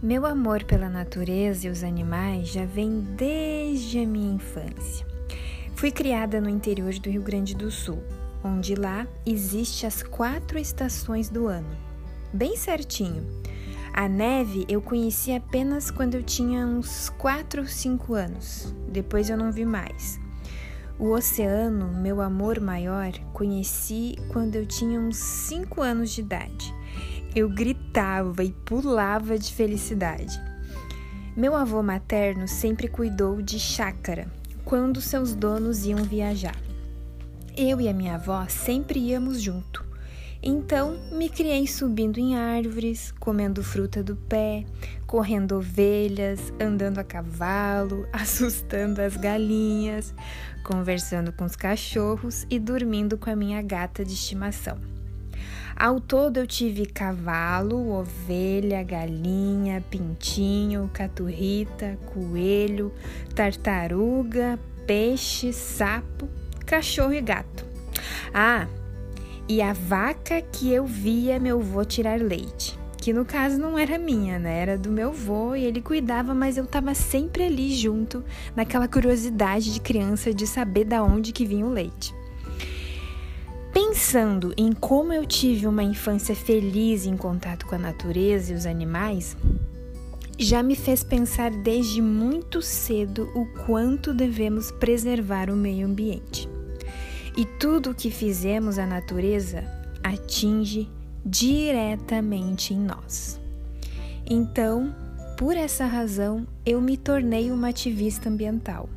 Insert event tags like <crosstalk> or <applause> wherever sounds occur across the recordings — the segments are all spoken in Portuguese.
Meu amor pela natureza e os animais já vem desde a minha infância. Fui criada no interior do Rio Grande do Sul, onde lá existe as quatro estações do ano. Bem certinho. A neve eu conheci apenas quando eu tinha uns 4 ou 5 anos. Depois eu não vi mais. O oceano, meu amor maior, conheci quando eu tinha uns 5 anos de idade. Eu gritava e pulava de felicidade. Meu avô materno sempre cuidou de chácara quando seus donos iam viajar. Eu e a minha avó sempre íamos junto. Então me criei subindo em árvores, comendo fruta do pé, correndo ovelhas, andando a cavalo, <laughs> assustando as galinhas, conversando com os cachorros e dormindo com a minha gata de estimação. Ao todo eu tive cavalo, ovelha, galinha, pintinho, caturrita, coelho, tartaruga, peixe, sapo, cachorro e gato. Ah, e a vaca que eu via meu avô tirar leite. Que no caso não era minha, né? Era do meu avô e ele cuidava, mas eu tava sempre ali junto, naquela curiosidade de criança de saber da onde que vinha o leite. Pensando em como eu tive uma infância feliz em contato com a natureza e os animais, já me fez pensar desde muito cedo o quanto devemos preservar o meio ambiente. E tudo o que fizemos à natureza atinge diretamente em nós. Então, por essa razão, eu me tornei uma ativista ambiental.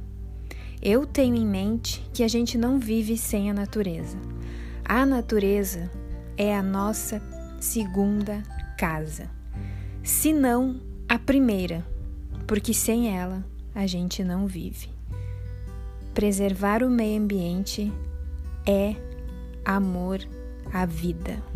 Eu tenho em mente que a gente não vive sem a natureza. A natureza é a nossa segunda casa, se não a primeira, porque sem ela a gente não vive. Preservar o meio ambiente é amor à vida.